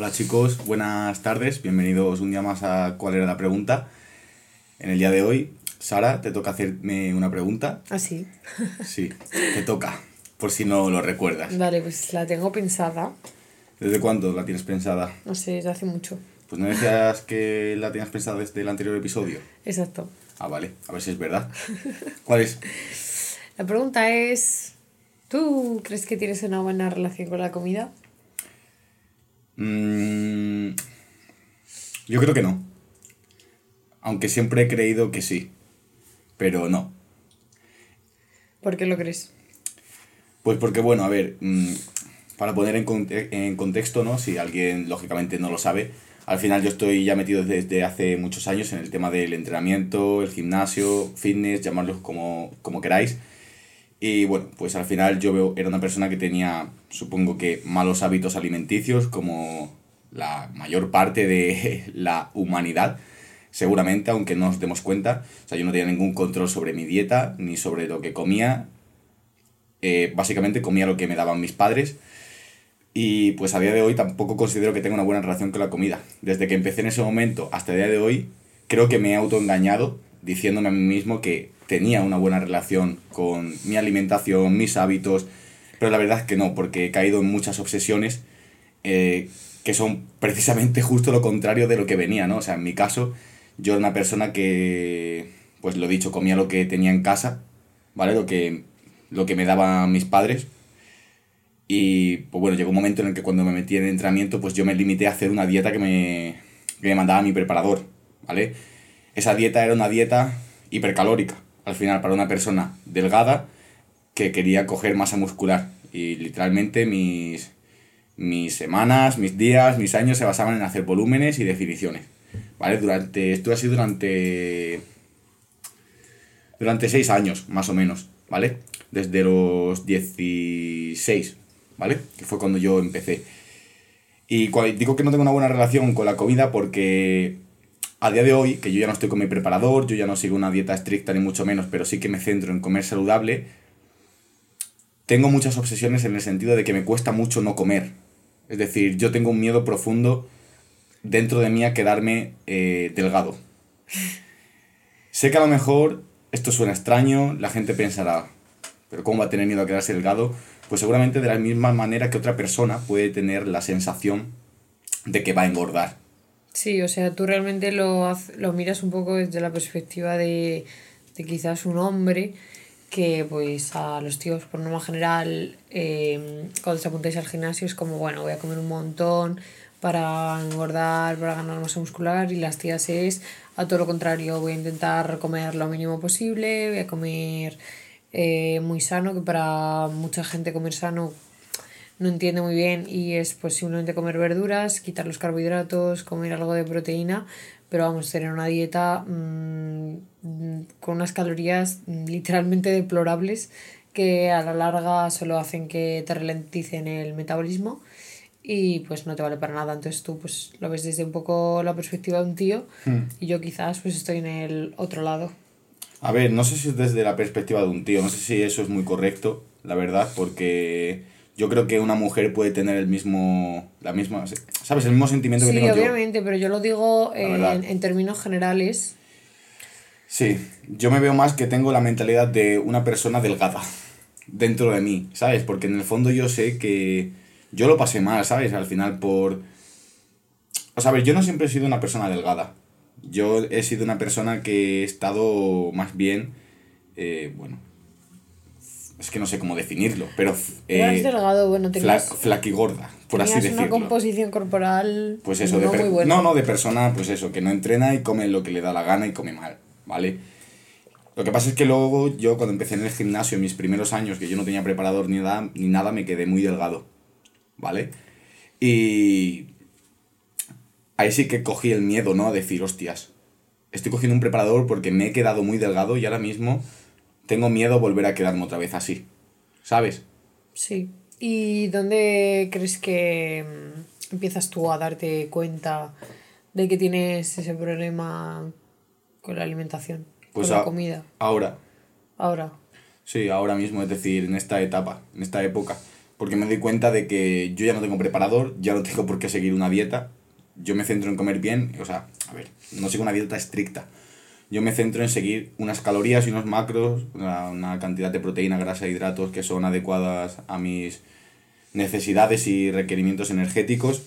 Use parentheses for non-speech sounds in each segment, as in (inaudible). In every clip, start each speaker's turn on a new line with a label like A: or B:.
A: Hola chicos, buenas tardes, bienvenidos un día más a ¿Cuál era la pregunta? En el día de hoy, Sara, te toca hacerme una pregunta.
B: ¿Ah, sí?
A: Sí, te toca, por si no lo recuerdas.
B: Vale, pues la tengo pensada.
A: ¿Desde cuándo la tienes pensada?
B: No sé, desde hace mucho.
A: Pues no decías que la tenías pensada desde el anterior episodio.
B: Exacto.
A: Ah, vale, a ver si es verdad. ¿Cuál es? (laughs)
B: La pregunta es, ¿tú crees que tienes una buena relación con la comida?
A: Mm, yo creo que no. Aunque siempre he creído que sí. Pero no.
B: ¿Por qué lo crees?
A: Pues porque, bueno, a ver, mm, para poner en, conte- en contexto, ¿no? Si alguien lógicamente no lo sabe, al final yo estoy ya metido desde hace muchos años en el tema del entrenamiento, el gimnasio, fitness, llamarlos como, como queráis. Y bueno, pues al final yo veo, era una persona que tenía, supongo que, malos hábitos alimenticios, como la mayor parte de (laughs) la humanidad, seguramente, aunque no nos demos cuenta. O sea, yo no tenía ningún control sobre mi dieta, ni sobre lo que comía. Eh, básicamente comía lo que me daban mis padres. Y pues a día de hoy tampoco considero que tenga una buena relación con la comida. Desde que empecé en ese momento hasta el día de hoy, creo que me he autoengañado diciéndome a mí mismo que tenía una buena relación con mi alimentación, mis hábitos, pero la verdad es que no, porque he caído en muchas obsesiones eh, que son precisamente (laughs) justo lo contrario de lo que venía, ¿no? O sea, en mi caso, yo era una persona que, pues lo dicho, comía lo que tenía en casa, ¿vale? Lo que, lo que me daban mis padres. Y pues bueno, llegó un momento en el que cuando me metí en entrenamiento, pues yo me limité a hacer una dieta que me, que me mandaba mi preparador, ¿vale? Esa dieta era una dieta hipercalórica, al final, para una persona delgada que quería coger masa muscular. Y literalmente mis, mis semanas, mis días, mis años se basaban en hacer volúmenes y definiciones, ¿vale? Durante, esto así durante, durante seis años, más o menos, ¿vale? Desde los 16, ¿vale? Que fue cuando yo empecé. Y digo que no tengo una buena relación con la comida porque a día de hoy, que yo ya no estoy con mi preparador, yo ya no sigo una dieta estricta ni mucho menos, pero sí que me centro en comer saludable, tengo muchas obsesiones en el sentido de que me cuesta mucho no comer. Es decir, yo tengo un miedo profundo dentro de mí a quedarme eh, delgado. Sé que a lo mejor esto suena extraño, la gente pensará, pero ¿cómo va a tener miedo a quedarse delgado? Pues seguramente de la misma manera que otra persona puede tener la sensación de que va a engordar.
B: Sí, o sea, tú realmente lo, lo miras un poco desde la perspectiva de, de quizás un hombre que pues a los tíos por norma general eh, cuando se apuntáis al gimnasio es como bueno voy a comer un montón para engordar, para ganar masa muscular y las tías es a todo lo contrario, voy a intentar comer lo mínimo posible, voy a comer eh, muy sano, que para mucha gente comer sano no entiende muy bien y es pues simplemente comer verduras, quitar los carbohidratos, comer algo de proteína, pero vamos, tener una dieta mm, mm, con unas calorías mm, literalmente deplorables que a la larga solo hacen que te ralenticen el metabolismo y pues no te vale para nada. Entonces tú pues lo ves desde un poco la perspectiva de un tío y yo quizás pues estoy en el otro lado.
A: A ver, no sé si es desde la perspectiva de un tío, no sé si eso es muy correcto, la verdad, porque yo creo que una mujer puede tener el mismo, la misma, ¿sabes? El mismo sentimiento que
B: Sí,
A: tengo yo.
B: obviamente, pero yo lo digo en, en términos generales.
A: Sí, yo me veo más que tengo la mentalidad de una persona delgada dentro de mí, ¿sabes? Porque en el fondo yo sé que yo lo pasé mal, ¿sabes? Al final por... O sea, a ver, yo no siempre he sido una persona delgada. Yo he sido una persona que he estado más bien, eh, bueno, es que no sé cómo definirlo, pero...
B: Eras
A: eh,
B: delgado, bueno,
A: fla-
B: tenías,
A: flaquigorda, por así
B: tenías una
A: decirlo.
B: composición corporal
A: Pues eso,
B: no
A: de per-
B: muy buena.
A: no, no, de persona, pues eso, que no entrena y come lo que le da la gana y come mal, ¿vale? Lo que pasa es que luego yo cuando empecé en el gimnasio, en mis primeros años, que yo no tenía preparador ni nada, ni nada me quedé muy delgado, ¿vale? Y ahí sí que cogí el miedo, ¿no? A decir, hostias, estoy cogiendo un preparador porque me he quedado muy delgado y ahora mismo tengo miedo a volver a quedarme otra vez así, ¿sabes?
B: Sí. ¿Y dónde crees que mm, empiezas tú a darte cuenta de que tienes ese problema con la alimentación,
A: Pues
B: con la comida?
A: Ahora,
B: Ahora.
A: Sí, ahora mismo, es decir, en esta etapa, en esta época. porque me doy cuenta de que yo ya no tengo preparador, ya no (laughs) tengo por qué seguir una dieta, yo me centro en comer bien, o sea, a ver, no sigo una dieta estricta, yo me centro en seguir unas calorías y unos macros, una, una cantidad de proteína, grasa e hidratos que son adecuadas a mis necesidades y requerimientos energéticos,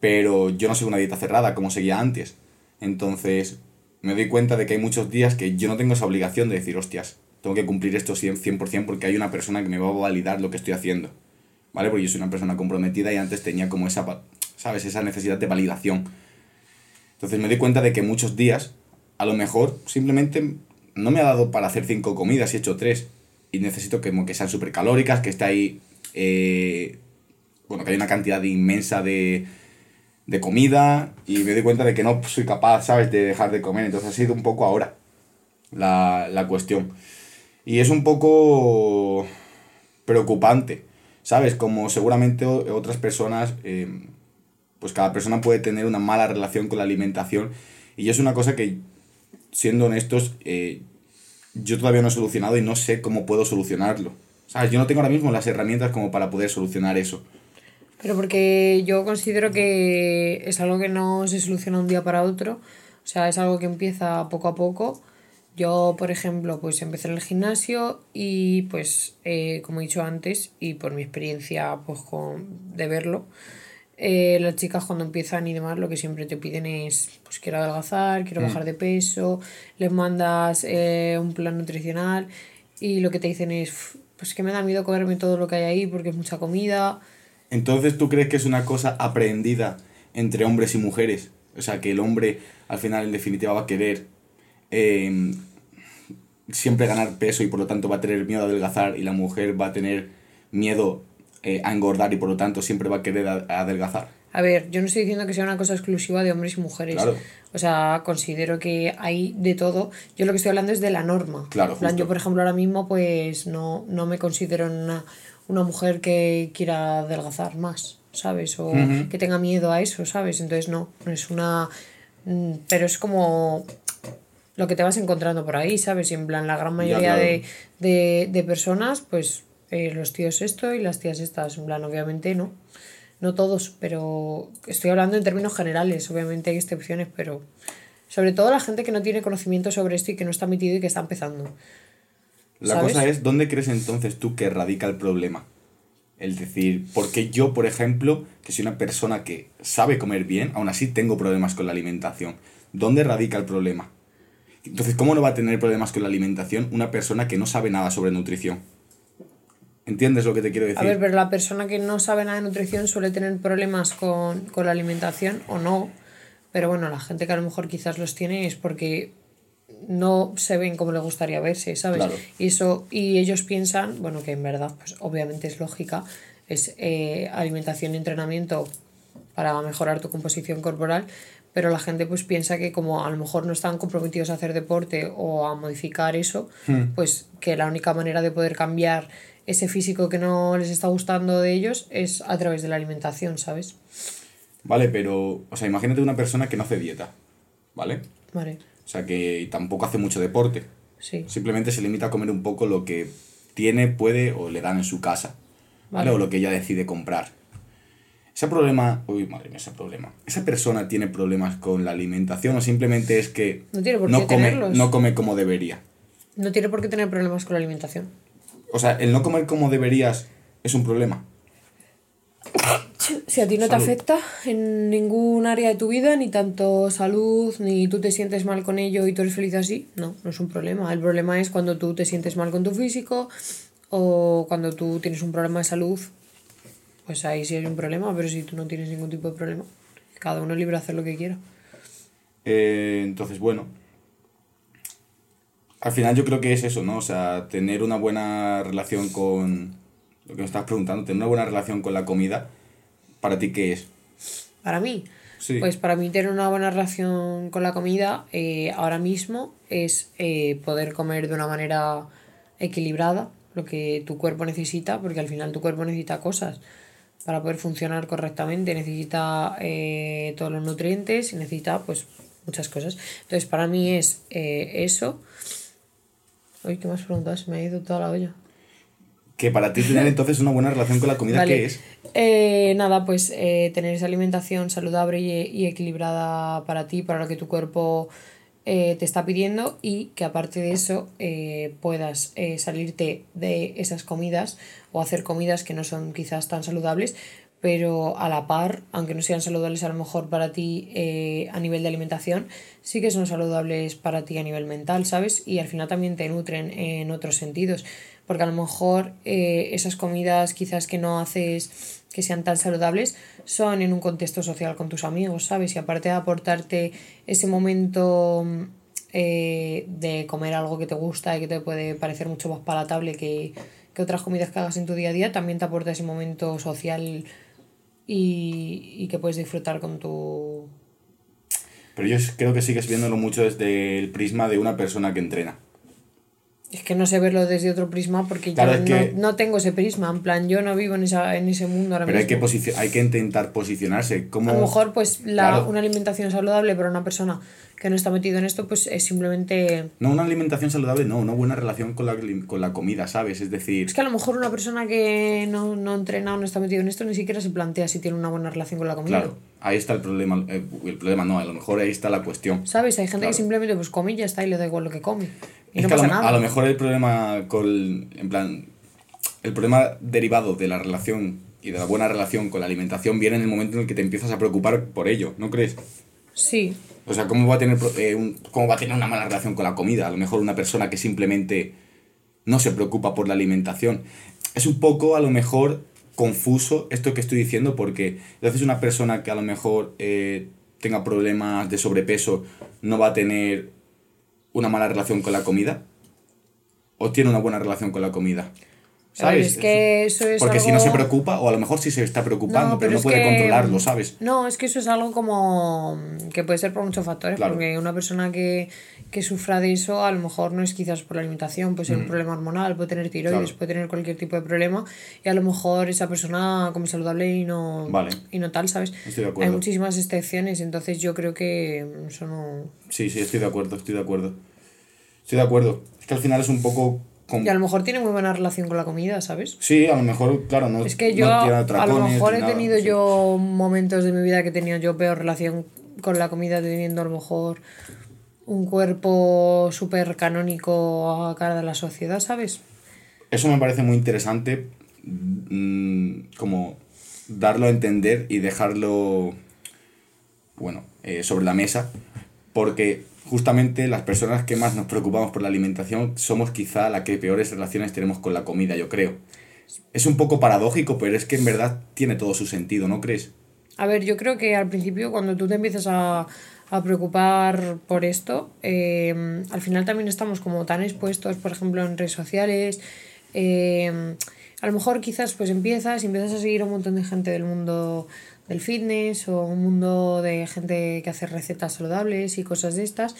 A: pero yo no sigo una dieta cerrada como seguía antes. Entonces, me doy cuenta de que hay muchos días que yo no tengo esa obligación de decir, hostias, tengo que cumplir esto 100% porque hay una persona que me va a validar lo que estoy haciendo. ¿Vale? Porque yo soy una persona comprometida y antes tenía como esa, ¿sabes? Esa necesidad de validación. Entonces me doy cuenta de que muchos días, a lo mejor, simplemente no me ha dado para hacer cinco comidas y he hecho tres. Y necesito que, sean súper calóricas, que esté ahí, eh, bueno, que hay una cantidad inmensa de, de comida y me doy cuenta de que no soy capaz, ¿sabes?, de dejar de comer. Entonces ha sido un poco ahora la, la cuestión. Y es un poco preocupante, ¿sabes? Como seguramente otras personas, eh, pues cada persona puede tener una mala relación con la alimentación. Y es una cosa que, siendo honestos, eh, yo todavía no he solucionado y no sé cómo puedo solucionarlo. ¿Sabes? Yo no tengo ahora mismo las herramientas como para poder solucionar eso.
B: Pero porque yo considero que es algo que no se soluciona un día para otro. O sea, es algo que empieza poco a poco yo, por ejemplo, pues empecé en el gimnasio y pues, eh, como he dicho antes, y por mi experiencia pues con, de verlo, eh, las chicas cuando empiezan y demás lo que siempre te piden es, pues quiero adelgazar, quiero bajar de peso, les mandas eh, un plan nutricional y lo que te dicen es, pues que me da miedo comerme todo lo que hay ahí porque es mucha comida.
A: Entonces, ¿tú crees que es una cosa aprendida entre hombres y mujeres? O sea, que el hombre al final en definitiva va a querer eh, siempre ganar peso y por lo tanto va a tener miedo a adelgazar y la mujer va a tener miedo eh, a engordar y por lo tanto siempre va a querer adelgazar.
B: A ver, yo no estoy diciendo que sea una cosa exclusiva de hombres y mujeres. O sea, considero que hay de todo. Yo lo que estoy hablando es de la norma. Claro, plan, yo, por ejemplo, ahora mismo, pues no, no me considero una, una mujer que quiera adelgazar más, ¿sabes? O que tenga miedo a eso, ¿sabes? Entonces, no, es una. Mm, pero es como lo que te vas encontrando por ahí, ¿sabes? Y en plan, la gran mayoría de, personas, pues eh, los tíos esto y las tías estas, en plan, obviamente no. No todos, pero estoy hablando en términos generales, obviamente hay excepciones, pero sobre todo la gente que no tiene conocimiento sobre esto y que no está metido y que está empezando.
A: La cosa es, ¿dónde crees entonces tú que radica el problema? El decir, porque yo, por ejemplo, que soy una persona que sabe comer bien, aún así tengo problemas con la alimentación. ¿Dónde radica el problema? Entonces, ¿cómo no va a tener problemas con la alimentación una persona que no sabe nada sobre nutrición? ¿Entiendes lo que te quiero decir?
B: A ver, pero la persona que no sabe nada de nutrición suele tener problemas con, con la alimentación o no. Pero bueno, la gente que a lo mejor quizás los tiene es porque no se ven como le gustaría verse, ¿sabes? Y eso, y ellos piensan, bueno, que en verdad, pues obviamente es lógica, es eh, alimentación y entrenamiento para mejorar tu composición corporal, pero la gente pues piensa que como a lo mejor no están comprometidos a hacer deporte o a modificar eso, hmm. pues que la única manera de poder cambiar ese físico que no les está gustando de ellos es a través de la alimentación, ¿sabes?
A: Vale, pero, o sea, imagínate una persona que no hace dieta, ¿vale? Vale. O sea, que tampoco hace mucho deporte. Sí. Simplemente se limita a comer un poco lo que tiene, puede o le dan en su casa, ¿vale? O lo que ella decide comprar. Ese problema, uy, madre mía, ese problema. ¿Esa persona tiene problemas con la alimentación o simplemente es que no, come, no come como debería?
B: No tiene por qué tener problemas con la alimentación.
A: O sea, el no comer como deberías es un problema.
B: Si a ti no te afecta en ningún área de tu vida, ni tanto salud, ni tú te sientes mal con ello y tú eres feliz así, no, no es un problema. El problema es cuando tú te sientes mal con tu físico o cuando tú tienes un problema de salud pues ahí sí hay un problema, pero si tú no tienes ningún tipo de problema, cada uno es libre de hacer lo que quiera.
A: Eh, entonces, bueno, al final yo creo que es eso, ¿no? O sea, tener una buena relación con lo que me estás preguntando, tener una buena relación con la comida, ¿para ti qué es?
B: Para mí. Pues para mí tener una buena relación con la comida eh, ahora mismo es eh, poder comer de una manera equilibrada lo que tu cuerpo necesita, porque al final tu cuerpo necesita cosas para poder funcionar correctamente necesita eh, todos los nutrientes y necesita pues muchas cosas. Entonces para mí es eh, eso. Uy, ¿qué más preguntas? Me ha ido toda la olla.
A: Que para ti tener (laughs) entonces una buena relación con la comida, ¿qué es?
B: Eh, nada, pues eh, tener esa alimentación saludable y, y, equilibrada para ti, para lo que tu cuerpo eh, te está pidiendo y que aparte de eso puedas salirte de esas comidas o hacer comidas que no son quizás tan saludables, pero a la par, aunque no sean saludables a lo mejor para ti a nivel de alimentación, sí que son saludables para ti a nivel mental, ¿sabes? Y al final también te nutren en otros sentidos porque a lo mejor eh, esas comidas quizás que no haces que sean tan saludables son en un contexto social con tus amigos, ¿sabes? Y aparte de aportarte ese momento eh, de comer algo que te gusta y que te puede parecer mucho más palatable que, que otras comidas que hagas en tu día a día, también te aporta ese momento social y, y que puedes disfrutar con tu...
A: Pero yo creo que sigues viéndolo mucho desde el prisma de una persona que entrena.
B: Es que no sé verlo desde otro prisma porque yo no, no, tengo ese prisma. En plan, yo no vivo en, esa, en ese mundo
A: ahora pero mismo. Pero hay que, hay que intentar posicionarse. como
B: A lo mejor, pues, la, una alimentación saludable para una persona que no está metido en esto, pues es simplemente...
A: No, una alimentación saludable, no, una buena relación con la, con la comida, ¿sabes? Es decir...
B: Es que a lo mejor una persona que no, no entrena o no está metido en esto ni siquiera se plantea si tiene una buena relación con la comida. Claro,
A: ahí está el problema, eh, el, problema no, a lo mejor ahí está la cuestión.
B: ¿Sabes? Hay gente que simplemente pues come y ya está y le da igual lo que come. Y
A: es que a, lo, a lo mejor el problema con, en plan, el problema derivado de la relación y de la buena relación con la alimentación viene en el momento en el que te empiezas a preocupar por ello, ¿no crees? Sí. O sea, ¿cómo va, a tener, eh, ¿cómo va a tener una mala relación con la comida? A lo mejor una persona que simplemente no se preocupa por la alimentación. Es un poco, a lo mejor, confuso esto que estoy diciendo porque entonces una persona que a lo mejor eh, tenga problemas de sobrepeso no va a tener una mala relación con la comida o tiene una buena relación con la comida. ¿Sabes? Es que eso es Porque si no se preocupa, o a lo mejor sí se está preocupando, pero, no puede
B: controlarlo, ¿sabes? No, es que eso es algo como que puede ser por muchos factores, porque una persona que, que, sufra de eso, a lo mejor no es quizás por la alimentación, puede ser un mm. problema hormonal, puede tener tiroides, puede tener cualquier tipo de problema, y a lo mejor esa persona come saludable y no, y no tal, ¿sabes? Estoy de acuerdo. Hay muchísimas excepciones, entonces yo creo que eso no...
A: Sí, sí, estoy de acuerdo, estoy de acuerdo. Estoy de acuerdo. Es que al final es un poco
B: y a lo mejor tiene muy buena relación con la comida, ¿sabes?
A: Sí, a lo mejor, claro, no. Es que yo,
B: a lo mejor he tenido yo momentos de mi vida que he tenido yo peor relación con la comida, teniendo a lo mejor un cuerpo súper canónico a cara de la sociedad, ¿sabes?
A: Eso me parece muy interesante, mm, como darlo a entender y dejarlo, bueno, eh, sobre la mesa, porque justamente las personas que más nos preocupamos por la alimentación somos quizá la que peores relaciones tenemos con la comida, yo creo. Es un poco paradójico, pero es que en verdad tiene todo su sentido, ¿no crees?
B: A ver, yo creo que al principio cuando tú te empiezas a, a preocupar por esto, eh, al final también estamos como tan expuestos, por ejemplo, en redes sociales. Eh, a lo mejor quizás pues empiezas y empiezas a seguir a un montón de gente del mundo del fitness o un mundo de gente que hace recetas saludables y cosas de estas.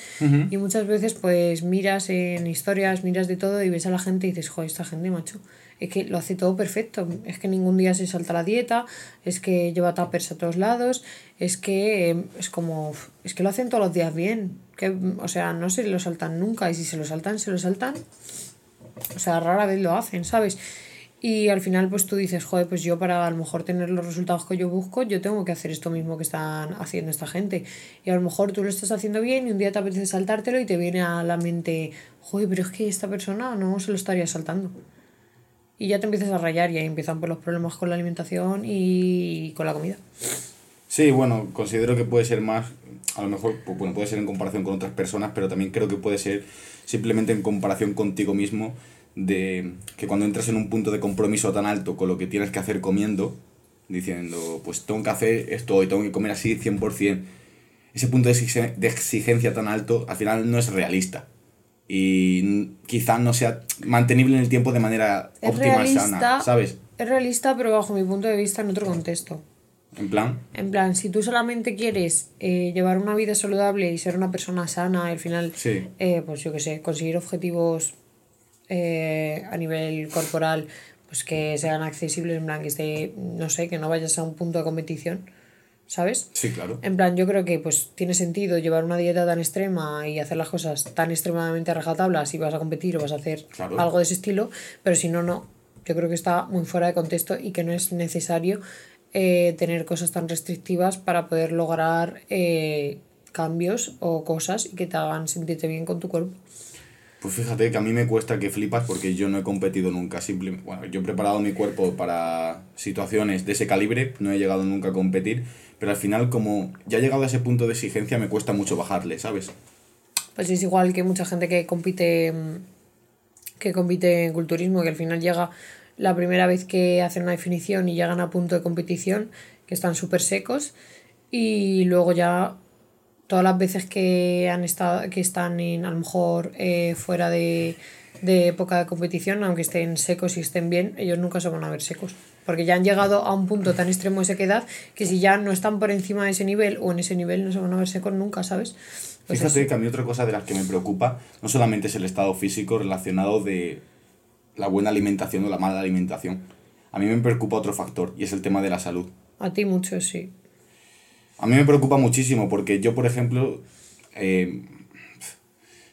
B: Y muchas veces pues miras en historias, miras de todo y ves a la gente y dices, joder, esta gente, macho, es que lo hace todo perfecto. Es que ningún día se salta la dieta, es que lleva tapers a todos lados, es que em, es como, es que lo hacen todos los días bien. Que, o sea, no se lo saltan nunca y si se lo saltan, se lo saltan. O sea, rara vez lo hacen, ¿sabes? Y al final pues tú dices, joder, pues yo para a lo mejor tener los resultados que yo busco, yo tengo que hacer esto mismo que están haciendo esta gente. Y a lo mejor tú lo estás haciendo bien y un día te apetece saltártelo y te viene a la mente, joder, pero es que esta persona no se lo estaría saltando. Y ya te empiezas a rayar y ahí empiezan por pues, los problemas con la alimentación y con la comida.
A: Sí, bueno, considero que puede ser más, a lo mejor, pues, bueno, puede ser en comparación con otras personas, pero también creo que puede ser simplemente en comparación contigo mismo de que cuando entras en un punto de compromiso tan alto con lo que tienes que hacer comiendo, diciendo, pues tengo que hacer esto y tengo que comer así 100%, ese punto de exigencia tan alto al final no es realista. Y quizá no sea mantenible en el tiempo de manera óptima,
B: sana, ¿sabes? Es realista, pero bajo mi punto de vista en otro contexto.
A: ¿En plan?
B: En plan, si tú solamente quieres eh, llevar una vida saludable y ser una persona sana, al final, eh, pues yo qué sé, conseguir objetivos eh, a nivel corporal, pues que sean accesibles, en plan que esté, no sé, que no vayas a un punto de competición, ¿sabes?
A: Sí, claro.
B: En plan, yo creo que pues tiene sentido llevar una dieta tan extrema y hacer las cosas tan extremadamente a rajatabla si vas a competir o vas a hacer algo de ese estilo, pero si no, no. yo creo que está muy fuera de contexto y que no es necesario eh, tener cosas tan restrictivas para poder lograr eh, cambios o cosas y que te hagan sentirte bien con tu cuerpo.
A: Pues fíjate que a mí me cuesta que flipas porque yo no he competido nunca. Simplemente, bueno, yo he preparado mi cuerpo para situaciones de ese calibre, no he llegado nunca a competir, pero al final como ya he llegado a ese punto de exigencia me cuesta mucho bajarle, ¿sabes?
B: Pues es igual que mucha gente que compite que compite en culturismo, que al final llega la primera vez que hacen una definición y llegan a punto de competición, que están súper secos, y luego ya todas las veces que han estado, que están en, a lo mejor eh, fuera de, de época de competición, aunque estén secos y estén bien, ellos nunca se van a ver secos. Porque ya han llegado a un punto tan extremo de sequedad que si ya no están por encima de ese nivel o en ese nivel no se van a ver secos nunca, ¿sabes?
A: Pues Fíjate que a mí otra cosa de las que me preocupa no solamente es el estado físico relacionado de la buena alimentación o la mala alimentación. A mí me preocupa otro factor y es el tema de la salud.
B: A ti mucho, sí.
A: A mí me preocupa muchísimo porque yo, por ejemplo, eh,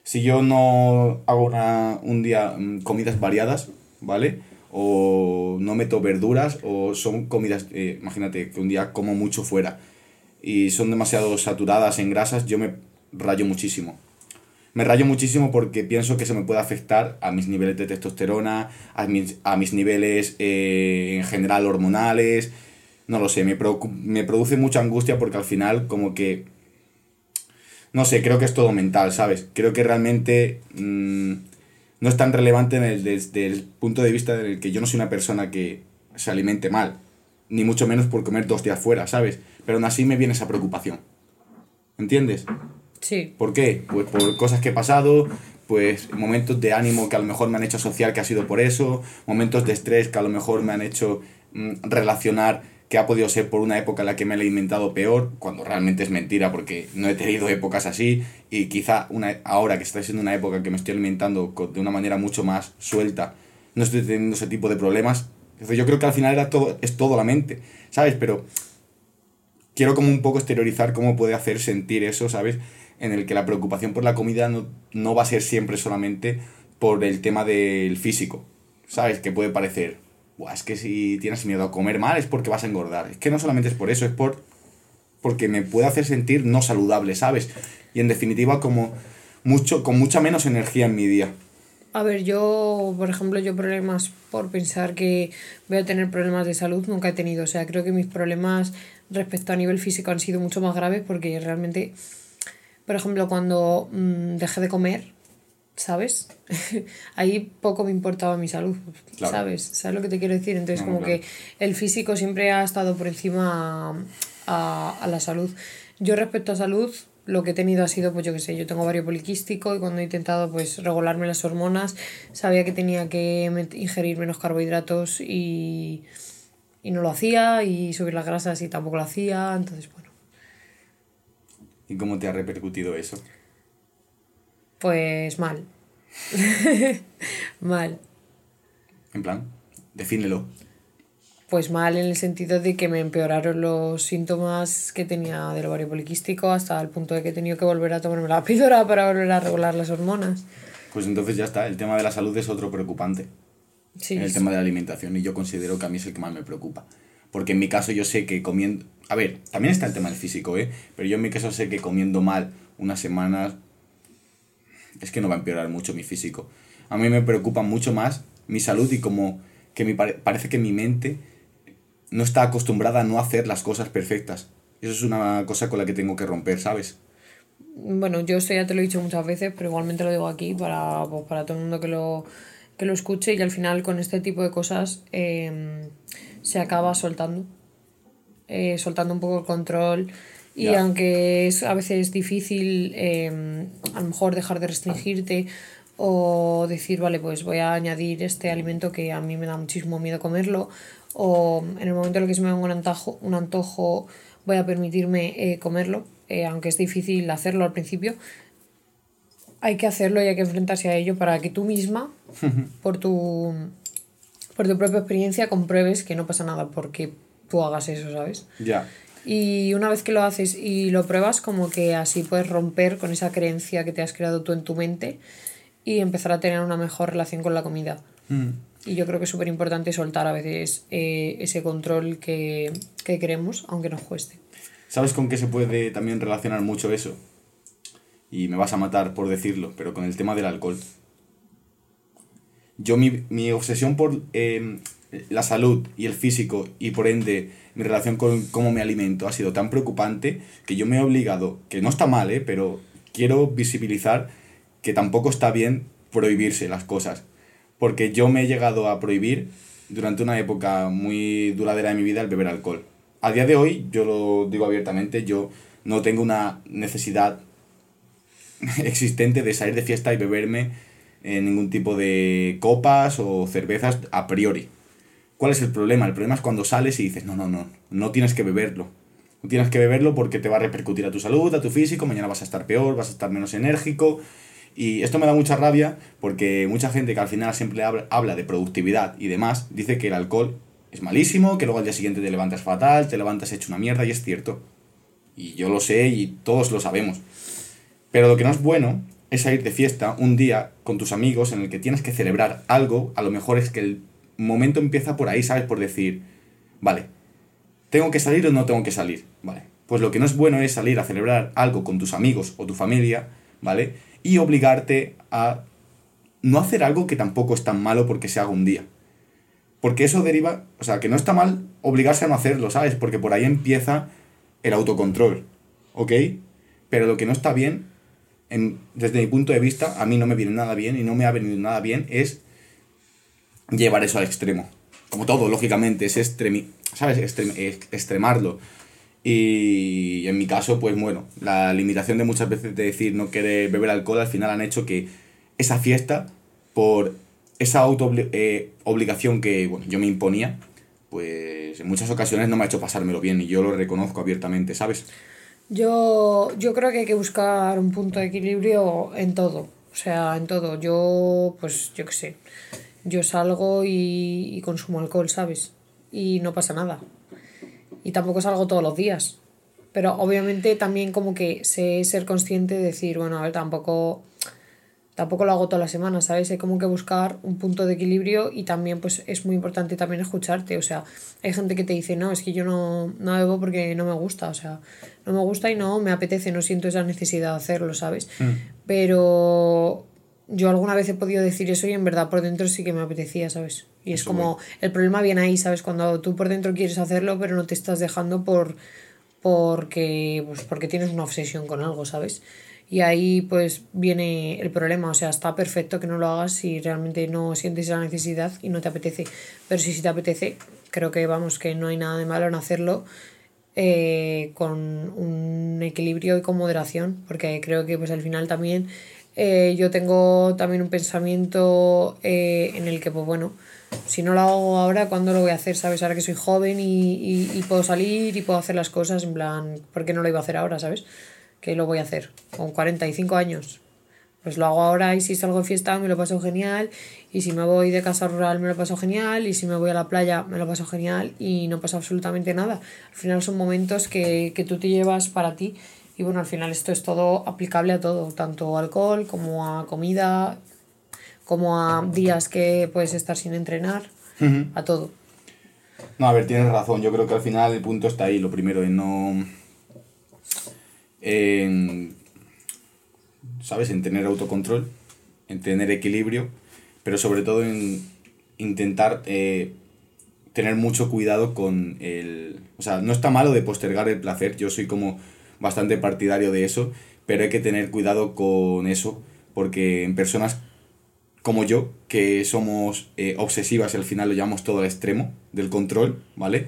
A: si yo no hago una, un día mm, comidas variadas, ¿vale? O no meto verduras o son comidas, eh, imagínate que un día como mucho fuera y son demasiado saturadas en grasas, yo me rayo muchísimo me rayo muchísimo porque pienso que se me puede afectar a mis niveles de testosterona, a mis, a mis niveles eh, en general hormonales. No lo sé, me, me produce mucha angustia porque al final como que... No sé, creo que es todo mental, ¿sabes? Creo que realmente mm, no es tan relevante en el, desde el punto de vista del que yo no soy una persona que se alimente mal. Ni mucho menos por comer dos días fuera, ¿sabes? Pero aún así me viene esa preocupación. ¿Entiendes?
B: Sí.
A: ¿Por qué? Pues por cosas que he pasado, pues momentos de ánimo que a lo mejor me han hecho asociar que ha sido por eso, momentos de estrés que a lo mejor me han hecho mm, relacionar que ha podido ser por una época en la que me he alimentado peor, cuando realmente es mentira porque no he tenido épocas así y quizá una, ahora que está siendo una época que me estoy alimentando de una manera mucho más suelta, no estoy teniendo ese tipo de problemas. Entonces yo creo que al final era todo, es todo la mente, ¿sabes? Pero quiero como un poco exteriorizar cómo puede hacer sentir eso, ¿sabes? en el que la preocupación por la comida no, va a ser siempre solamente por el tema del físico. ¿Sabes? Que puede parecer, es que si tienes miedo a comer mal es porque vas a engordar. Es que no solamente es por eso, es por porque me puede hacer sentir no saludable, ¿sabes? Y en definitiva como mucho con mucha menos energía en mi día.
B: A ver, yo, por ejemplo, yo problemas por pensar que voy a tener problemas de salud nunca he tenido. O sea, creo que mis problemas respecto a nivel físico han sido mucho más graves porque realmente por ejemplo, cuando mm, dejé de comer, ¿sabes? (laughs) Ahí poco me importaba mi salud, ¿sabes? ¿Sabes lo que te quiero decir? Entonces, como que el físico siempre ha estado por encima a, a, la salud. Yo respecto a salud, lo que he tenido ha sido, pues yo qué sé, yo tengo varios poliquístico y cuando he intentado pues regularme las hormonas, sabía que tenía que ingerir menos carbohidratos y, y no lo hacía y subir las grasas y tampoco lo hacía, entonces bueno.
A: ¿Y cómo te ha repercutido eso?
B: Pues mal. (laughs) mal.
A: En plan, defínelo.
B: Pues mal en el sentido de que me empeoraron los síntomas que tenía del ovario poliquístico hasta el punto de que he tenido que volver a tomarme la (laughs) píldora para volver a regular las hormonas.
A: Pues entonces ya está, el tema de la salud es otro preocupante. Sí. El tema de la alimentación y yo considero que a mí es el que más me preocupa. Porque en mi caso yo sé que comiendo... A ver, también está el tema del físico, ¿eh? Pero yo en mi caso sé que comiendo mal unas semanas es que no va a empeorar mucho mi físico. A mí me preocupa mucho más mi salud y como que mi parece que mi mente no está acostumbrada a no hacer las cosas perfectas. Eso es una cosa con la que tengo que romper, ¿sabes?
B: Bueno, yo esto ya te lo he dicho muchas veces, pero igualmente lo digo aquí para, pues, para todo el mundo que lo, que lo escuche y al final con este tipo de cosas eh, se acaba soltando, eh, soltando un poco el control. Y aunque es a veces difícil em, a lo mejor dejar de restringirte o decir, vale, pues voy a añadir este alimento que a mí me da muchísimo miedo comerlo, o en el momento en el que se me venga un antojo, un antojo voy a permitirme eh, comerlo, eh, aunque es difícil hacerlo al principio, hay que hacerlo y hay que enfrentarse a ello para que tú misma, (laughs) por tu por tu propia experiencia compruebes que no pasa nada porque tú hagas eso, ¿sabes? Ya. Y una vez que lo haces y lo pruebas, como que así puedes romper con esa creencia que te has creado tú en tu mente y empezar a tener una mejor relación con la comida. Mm. Y yo creo que es súper importante soltar a veces eh, ese control que, que queremos, aunque nos cueste.
A: ¿Sabes con qué se puede también relacionar mucho eso? Y me vas a matar por decirlo, pero con el tema del alcohol. Yo mi, mi obsesión por em, la salud y el físico y por ende mi relación con cómo me alimento ha sido tan preocupante que yo me he obligado, que no está mal, ¿eh? pero quiero visibilizar que tampoco está bien prohibirse las cosas. Porque yo me he llegado a prohibir durante una época muy duradera de mi vida el beber alcohol. A día de hoy, yo lo digo abiertamente, yo no tengo una necesidad (laughs) existente de salir de fiesta y beberme eh, ningún tipo de copas o cervezas a priori. ¿Cuál es el problema? El problema es cuando sales y dices, no, no, no, no tienes que beberlo. No tienes que beberlo porque te va a repercutir a tu salud, a tu físico, mañana vas a estar peor, vas a estar menos enérgico. Y esto me da mucha rabia porque mucha gente que al final siempre habla, de productividad y demás, dice que el alcohol es malísimo, que luego al día siguiente te levantas fatal, te levantas hecho una mierda y es cierto. Y yo lo sé y todos lo sabemos. Pero lo que no es bueno es salir de fiesta un día con tus amigos en el que tienes que celebrar algo, a lo mejor es que el momento empieza por ahí, ¿sabes? Por decir, vale, ¿tengo que salir o no tengo que salir? Vale, pues lo que no es bueno es salir a celebrar algo con tus amigos o tu familia, ¿vale? Y obligarte a no hacer algo que tampoco es tan malo porque se haga un día. Porque eso deriva, o sea, que no está mal obligarse a no hacerlo, ¿sabes? Porque por ahí empieza el autocontrol, ¿ok? Pero lo que no está bien, en, desde mi punto de vista, a mí no me viene nada bien y no me ha venido nada bien, es llevar eso al extremo. Como todo, lógicamente, es extremi ¿sabes? extremarlo. Y en mi caso, pues bueno, la limitación de muchas veces de decir no querer beber alcohol al final han hecho que esa fiesta, por esa auto eh, obligación que bueno, yo me imponía, pues en muchas ocasiones no me ha hecho pasármelo bien y yo lo reconozco abiertamente, ¿sabes?
B: Yo, yo creo que hay que buscar un punto de equilibrio en todo, o sea, en todo. Yo, pues yo qué sé, yo salgo y, y consumo alcohol, ¿sabes? Y no pasa nada. Y tampoco salgo todos los días. Pero obviamente también como que sé ser consciente de decir, bueno, a ver, tampoco, tampoco lo hago toda la semana, ¿sabes? Hay como que buscar un punto de equilibrio y también pues es muy importante también escucharte. O sea, hay gente que te dice, no, es que yo no, no bebo porque no me gusta. O sea, no me gusta y no me apetece, no siento esa necesidad de hacerlo, ¿sabes? Mm. Pero yo alguna vez he podido decir eso y en verdad por dentro sí que me apetecía, ¿sabes? Y es como, el problema viene ahí, ¿sabes? Cuando tú por dentro quieres hacerlo, pero no te estás dejando por porque, pues, porque tienes una obsesión con algo, ¿sabes? Y ahí pues viene el problema, o sea, está perfecto que no lo hagas si realmente no sientes esa necesidad y no te apetece. Pero si sí te apetece, creo que vamos, que no hay nada de malo en hacerlo eh, con un equilibrio y con moderación, porque creo que pues al final también eh, yo tengo también un pensamiento eh, en el que, pues bueno, si no lo hago ahora, ¿cuándo lo voy a hacer? ¿Sabes? Ahora que soy joven y, y, puedo salir y puedo hacer las cosas, en plan, ¿por qué no lo iba a hacer ahora? ¿Sabes? ¿Qué lo voy a hacer? Con 45 años. Pues lo hago ahora y si salgo de fiesta me lo paso genial y si me voy de casa rural me lo paso genial y si me voy a la playa me lo paso genial y no pasa absolutamente nada. Al final son momentos que, que tú te llevas para ti y bueno, al final esto es todo aplicable a todo, tanto alcohol como a comida, como a días que puedes estar sin entrenar, a todo.
A: No, a ver, tienes razón. Yo creo que al final el punto está ahí. Lo primero, en no. En, ¿Sabes? En tener autocontrol, en tener equilibrio, pero sobre todo en intentar eh, tener mucho cuidado con el. O sea, no está malo de postergar el placer. Yo soy como bastante partidario de eso, pero hay que tener cuidado con eso, porque en personas como yo, que somos eh, obsesivas y al final lo llevamos todo al extremo del control, ¿vale?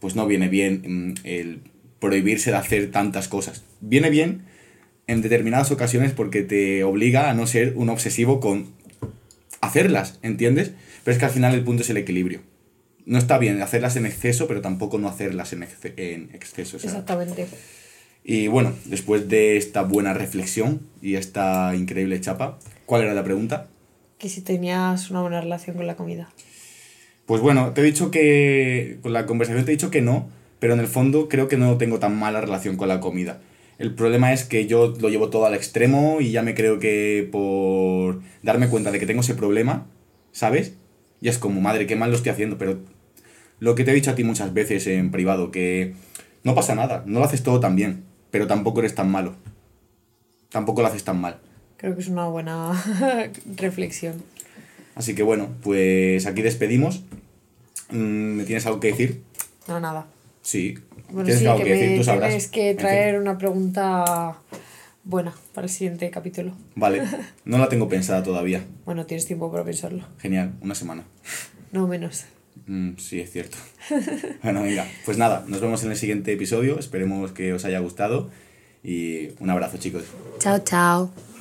A: Pues no viene bien mm, el prohibirse de hacer tantas cosas. Viene bien en determinadas ocasiones porque te obliga a no ser un obsesivo con hacerlas, ¿entiendes? Pero es que al final el punto es el equilibrio. No está bien hacerlas en exceso, pero tampoco no hacerlas en, en exceso.
B: Exactamente.
A: Y bueno, después de esta buena reflexión y esta increíble chapa, ¿cuál era la pregunta?
B: Que si tenías una buena relación con la comida.
A: Pues bueno, te he dicho que. Con la conversación te he dicho que no, pero en el fondo creo que no tengo tan mala relación con la comida. El problema es que yo lo llevo todo al extremo y ya me creo que por darme cuenta de que tengo ese problema, ¿sabes? Y es como, madre, qué mal lo estoy haciendo, pero lo que te he dicho a ti muchas veces en privado, que no pasa nada, no lo haces todo tan bien, pero tampoco eres tan malo. Tampoco lo haces tan mal.
B: Creo que es una buena (laughs) reflexión.
A: Así que bueno, pues aquí despedimos. Mm, ¿Me tienes algo que decir?
B: No, nada.
A: Sí.
B: Bueno,
A: ¿Tienes
B: sí,
A: algo
B: que
A: que decir? Tú sabrás.
B: tienes que
A: En fin.
B: traer una pregunta buena para el siguiente capítulo.
A: Vale, (laughs) no la tengo pensada todavía.
B: Bueno, tienes tiempo para pensarlo.
A: Genial, una semana.
B: No menos.
A: Mm, sí, es cierto. (laughs) bueno, venga, pues nada, nos vemos en el siguiente episodio. Esperemos que os haya gustado. Y un abrazo, chicos.
B: Chao, chao.